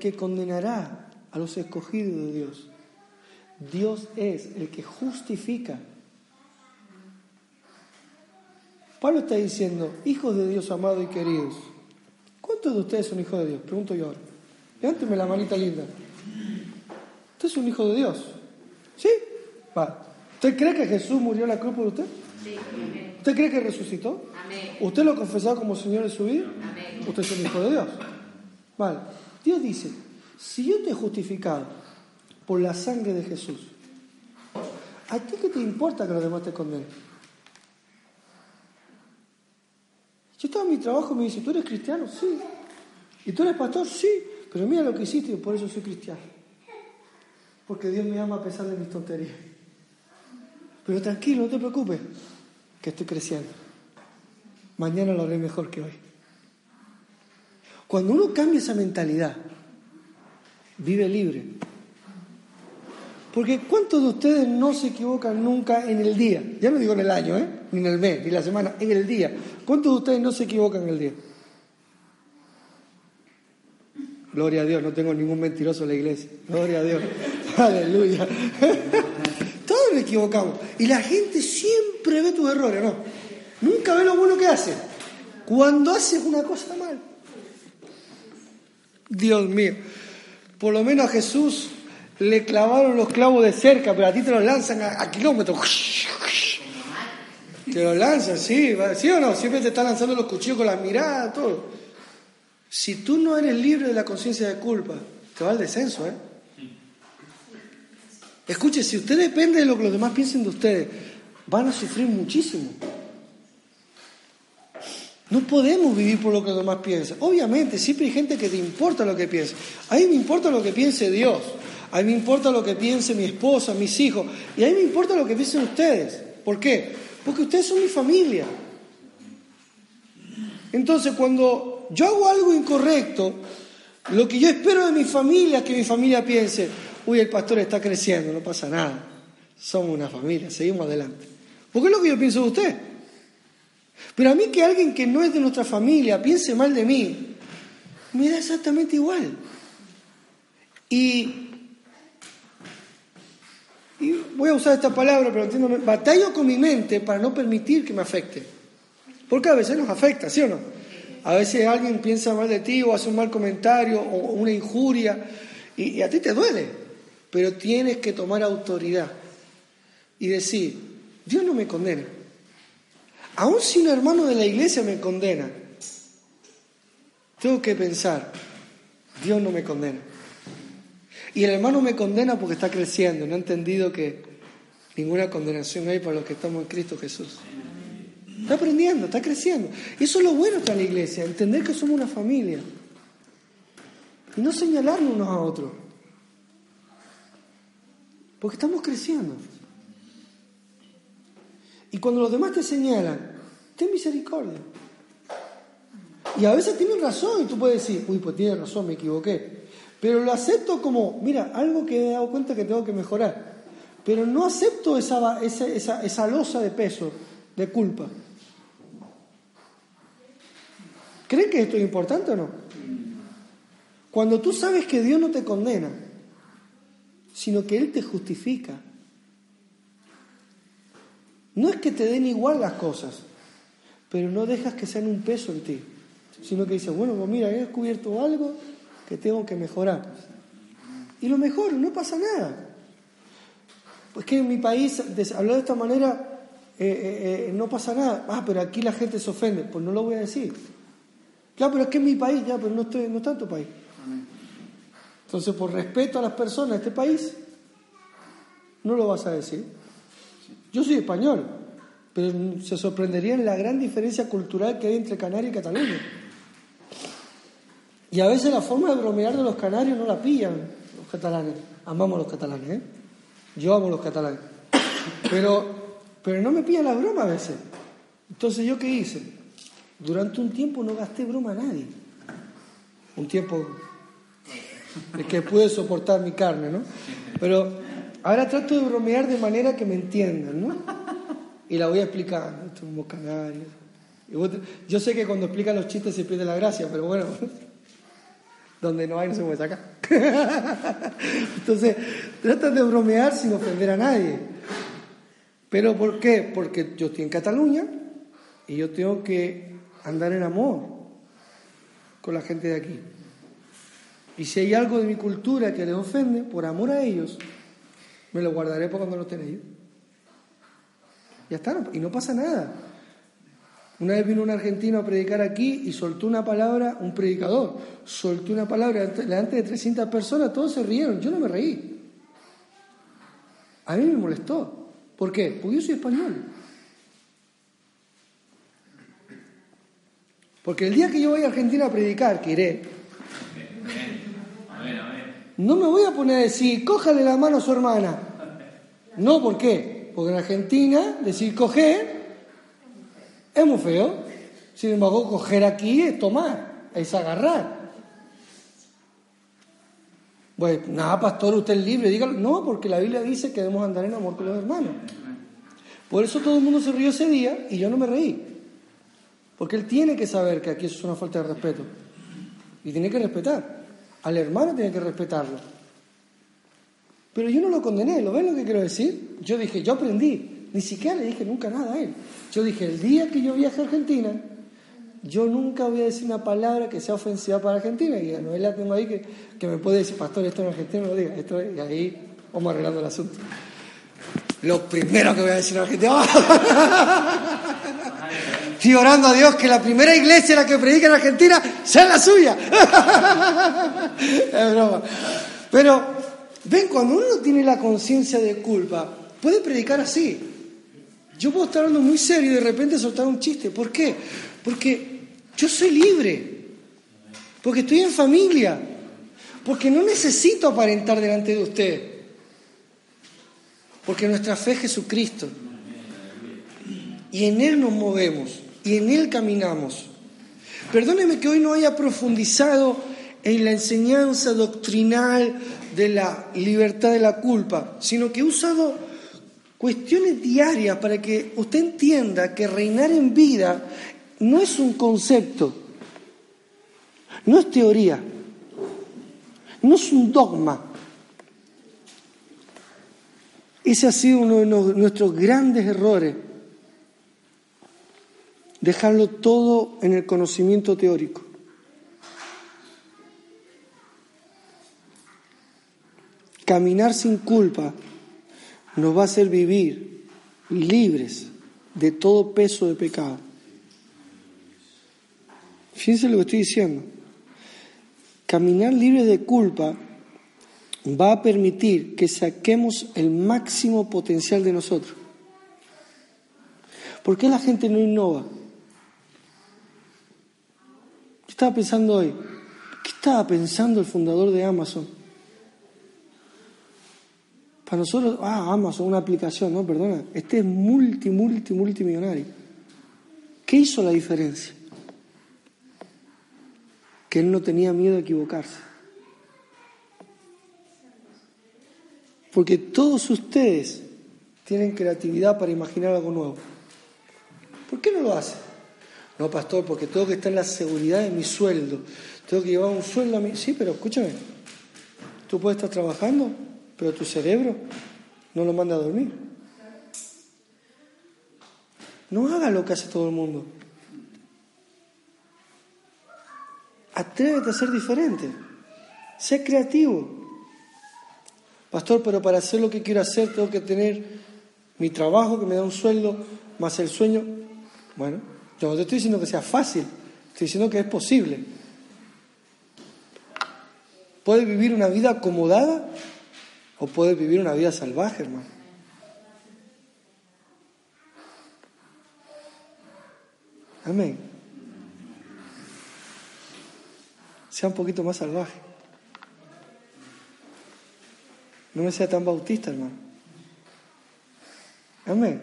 que condenará a los escogidos de Dios? Dios es el que justifica. Pablo está diciendo, hijos de Dios amados y queridos, ¿cuántos de ustedes son hijos de Dios? Pregunto yo ahora. Levánteme la manita linda. ¿Usted es un hijo de Dios? ¿Sí? Va. ¿Usted cree que Jesús murió en la cruz por usted? Sí. ¿Usted cree que resucitó? Amén. ¿Usted lo ha confesado como Señor de su vida? Amén. Usted es un hijo de Dios. Vale. Dios dice, si yo te he justificado por la sangre de Jesús, ¿a ti qué te importa que los demás te condenen? Yo estaba en mi trabajo y me dice, ¿tú eres cristiano? Sí. ¿Y tú eres pastor? Sí. Pero mira lo que hiciste y por eso soy cristiano. Porque Dios me ama a pesar de mis tonterías. Pero tranquilo, no te preocupes, que estoy creciendo. Mañana lo haré mejor que hoy. Cuando uno cambia esa mentalidad, vive libre. Porque ¿cuántos de ustedes no se equivocan nunca en el día? Ya no digo en el año, ¿eh? ni en el mes, ni la semana, en el día. ¿Cuántos de ustedes no se equivocan en el día? Gloria a Dios, no tengo ningún mentiroso en la iglesia. Gloria a Dios. Aleluya. Todos nos equivocamos. Y la gente siempre ve tus errores, ¿no? Nunca ve lo bueno que hace. Cuando haces una cosa mal. Dios mío. Por lo menos a Jesús le clavaron los clavos de cerca, pero a ti te los lanzan a, kilómetros. Te los lanzan, sí, ¿sí o no? Siempre te están lanzando los cuchillos con las miradas, todo. Si tú no eres libre de la conciencia de culpa, te va al descenso, ¿eh? Escuche, si usted depende de lo que los demás piensen de ustedes, van a sufrir muchísimo. No podemos vivir por lo que los demás piensan. Obviamente, siempre hay gente que te importa lo que piensa. A mí me importa lo que piense Dios. A mí me importa lo que piense mi esposa, mis hijos. Y a mí me importa lo que piensen ustedes. ¿Por qué? Porque ustedes son mi familia. Entonces, cuando yo hago algo incorrecto, lo que yo espero de mi familia es que mi familia piense, uy, el pastor está creciendo, no pasa nada. Somos una familia, seguimos adelante. Porque es lo que yo pienso de usted. Pero a mí que alguien que no es de nuestra familia piense mal de mí, me da exactamente igual. Y, voy a usar esta palabra, pero entiendo, batallo con mi mente para no permitir que me afecte. Porque a veces nos afecta, ¿sí o no? A veces alguien piensa mal de ti o hace un mal comentario o una injuria y, a ti te duele, pero tienes que tomar autoridad y decir, Dios no me condena. Aún si un hermano de la iglesia me condena, tengo que pensar, Dios no me condena. Y el hermano me condena porque está creciendo, no ha entendido que ninguna condenación hay para los que estamos en Cristo Jesús. Está aprendiendo, está creciendo. Eso es lo bueno de la iglesia, entender que somos una familia. Y no señalarnos unos a otros. Porque estamos creciendo. Y cuando los demás te señalan, ten misericordia. Y a veces tienen razón y tú puedes decir, uy, pues tiene razón, me equivoqué. Pero lo acepto como, mira, algo que he dado cuenta que tengo que mejorar. Pero no acepto esa, esa, esa, esa losa de peso, de culpa. ¿Creen que esto es importante o no? Cuando tú sabes que Dios no te condena, sino que Él te justifica. No es que te den igual las cosas, pero no dejas que sean un peso en ti, sino que dices, bueno, pues mira, he descubierto algo que tengo que mejorar. Y lo mejor, no pasa nada. Pues que en mi país, hablar de esta manera, eh, eh, eh, no pasa nada. Ah, pero aquí la gente se ofende. Pues no lo voy a decir. Claro, pero es que es mi país, ya, pero no, estoy, no está tu país. Entonces, por respeto a las personas de este país, no lo vas a decir. Yo soy español, pero se sorprenderían la gran diferencia cultural que hay entre Canarias y Cataluña. Y a veces la forma de bromear de los canarios no la pillan los catalanes. Amamos a los catalanes, ¿eh? Yo amo los catalanes. Pero, pero no me pillan la broma a veces. Entonces, ¿yo qué hice? Durante un tiempo no gasté broma a nadie. Un tiempo de que pude soportar mi carne, ¿no? Pero ahora trato de bromear de manera que me entiendan, ¿no? Y la voy a explicar, somos canarios. Yo sé que cuando explican los chistes se pierde la gracia, pero bueno, donde no hay no se puede sacar. Entonces, tratan de bromear sin ofender a nadie. ¿Pero por qué? Porque yo estoy en Cataluña y yo tengo que andar en amor con la gente de aquí. Y si hay algo de mi cultura que les ofende, por amor a ellos, me lo guardaré para cuando lo tenéis. Ya está, y no pasa nada. Una vez vino un argentino a predicar aquí y soltó una palabra, un predicador, soltó una palabra delante de 300 personas, todos se rieron, yo no me reí. A mí me molestó. ¿Por qué? Porque yo soy español. Porque el día que yo vaya a Argentina a predicar, que iré, no me voy a poner a decir, cójale la mano a su hermana. No, ¿por qué? Porque en Argentina decir coger es muy feo. Sin embargo, coger aquí es tomar, es agarrar. Pues nada, pastor, usted es libre, dígalo. No, porque la Biblia dice que debemos andar en amor con los hermanos. Por eso todo el mundo se rió ese día y yo no me reí. Porque él tiene que saber que aquí eso es una falta de respeto. Y tiene que respetar. Al hermano tiene que respetarlo. Pero yo no lo condené, ¿lo ven lo que quiero decir? Yo dije, yo aprendí. Ni siquiera le dije nunca nada a él. Yo dije, el día que yo viaje a Argentina, yo nunca voy a decir una palabra que sea ofensiva para Argentina. Y a Noelia tengo ahí que, que me puede decir, pastor, esto en Argentina no lo diga. Esto, y ahí vamos arreglando el asunto. Lo primero que voy a decir en Argentina. Estoy orando a Dios que la primera iglesia la que predica en Argentina sea la suya. es broma. Pero, ven, cuando uno tiene la conciencia de culpa, puede predicar así. Yo puedo estar hablando muy serio y de repente soltar un chiste. ¿Por qué? Porque yo soy libre. Porque estoy en familia. Porque no necesito aparentar delante de usted. Porque nuestra fe es Jesucristo. Y en Él nos movemos. Y en Él caminamos. Perdóneme que hoy no haya profundizado en la enseñanza doctrinal de la libertad de la culpa, sino que he usado cuestiones diarias para que usted entienda que reinar en vida no es un concepto, no es teoría, no es un dogma. Ese ha sido uno de nuestros grandes errores, dejarlo todo en el conocimiento teórico. Caminar sin culpa nos va a hacer vivir libres de todo peso de pecado. Fíjense lo que estoy diciendo. Caminar libres de culpa va a permitir que saquemos el máximo potencial de nosotros. ¿Por qué la gente no innova? ¿Qué estaba pensando hoy? ¿Qué estaba pensando el fundador de Amazon? Para nosotros, ah, Amazon, una aplicación, no, perdona, este es multi, multi, multimillonario. ¿Qué hizo la diferencia? Que él no tenía miedo a equivocarse. Porque todos ustedes tienen creatividad para imaginar algo nuevo. ¿Por qué no lo hacen? No, pastor, porque tengo que estar en la seguridad de mi sueldo. Tengo que llevar un sueldo a mí. Sí, pero escúchame. Tú puedes estar trabajando pero tu cerebro no lo manda a dormir. No haga lo que hace todo el mundo. Atrévete a ser diferente. Sé creativo. Pastor, pero para hacer lo que quiero hacer tengo que tener mi trabajo que me da un sueldo más el sueño. Bueno, yo no te estoy diciendo que sea fácil, estoy diciendo que es posible. ¿Puedes vivir una vida acomodada o puedes vivir una vida salvaje, hermano. Amén. Sea un poquito más salvaje. No me sea tan bautista, hermano. Amén.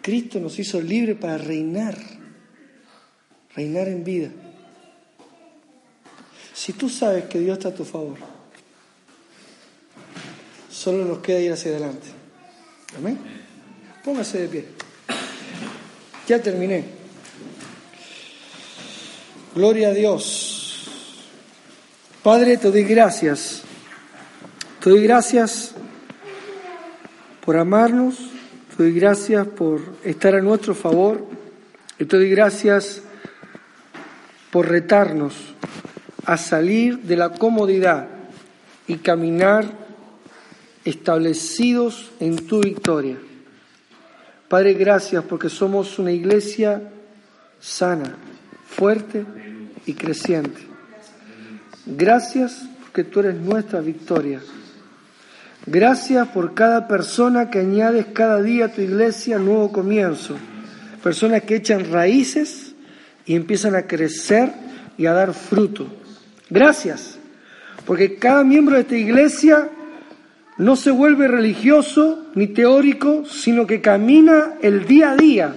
Cristo nos hizo libre para reinar, reinar en vida. Si tú sabes que Dios está a tu favor, Solo nos queda ir hacia adelante. Amén. Póngase de pie. Ya terminé. Gloria a Dios. Padre, te doy gracias. Te doy gracias por amarnos. Te doy gracias por estar a nuestro favor. Y te doy gracias por retarnos a salir de la comodidad y caminar establecidos en tu victoria. Padre, gracias porque somos una iglesia sana, fuerte y creciente. Gracias porque tú eres nuestra victoria. Gracias por cada persona que añades cada día a tu iglesia nuevo comienzo. Personas que echan raíces y empiezan a crecer y a dar fruto. Gracias, porque cada miembro de esta iglesia no se vuelve religioso ni teórico, sino que camina el día a día,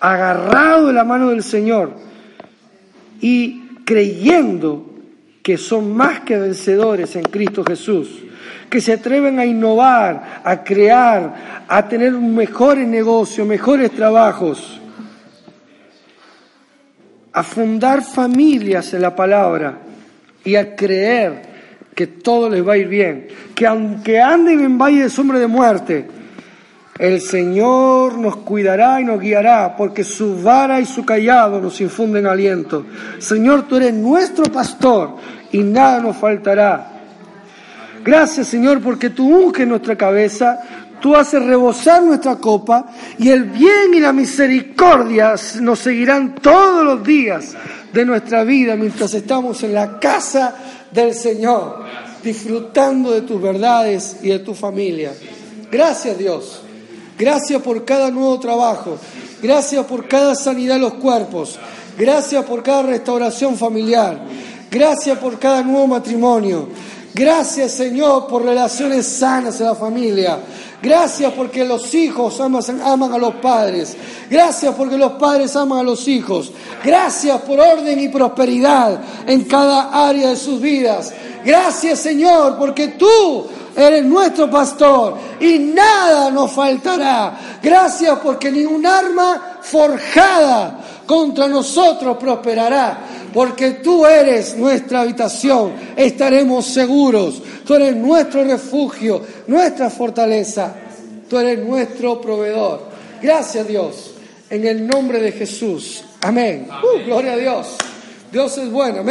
agarrado de la mano del Señor y creyendo que son más que vencedores en Cristo Jesús, que se atreven a innovar, a crear, a tener mejores negocios, mejores trabajos, a fundar familias en la palabra y a creer que todo les va a ir bien, que aunque anden en valle de sombra de muerte, el Señor nos cuidará y nos guiará, porque su vara y su callado nos infunden aliento. Señor, tú eres nuestro pastor y nada nos faltará. Gracias, Señor, porque tú unges nuestra cabeza, tú haces rebosar nuestra copa y el bien y la misericordia nos seguirán todos los días de nuestra vida mientras estamos en la casa del Señor, disfrutando de tus verdades y de tu familia. Gracias Dios. Gracias por cada nuevo trabajo. Gracias por cada sanidad de los cuerpos. Gracias por cada restauración familiar. Gracias por cada nuevo matrimonio. Gracias, Señor, por relaciones sanas en la familia. Gracias porque los hijos aman, a los padres. Gracias porque los padres aman a los hijos. Gracias por orden y prosperidad en cada área de sus vidas. Gracias, Señor, porque tú eres nuestro pastor y nada nos faltará. Gracias porque ni arma forjada contra nosotros prosperará, porque tú eres nuestra habitación, estaremos seguros, tú eres nuestro refugio, nuestra fortaleza, tú eres nuestro proveedor. Gracias Dios, en el nombre de Jesús. Amén. Uh, gloria a Dios. Dios es bueno. Amén.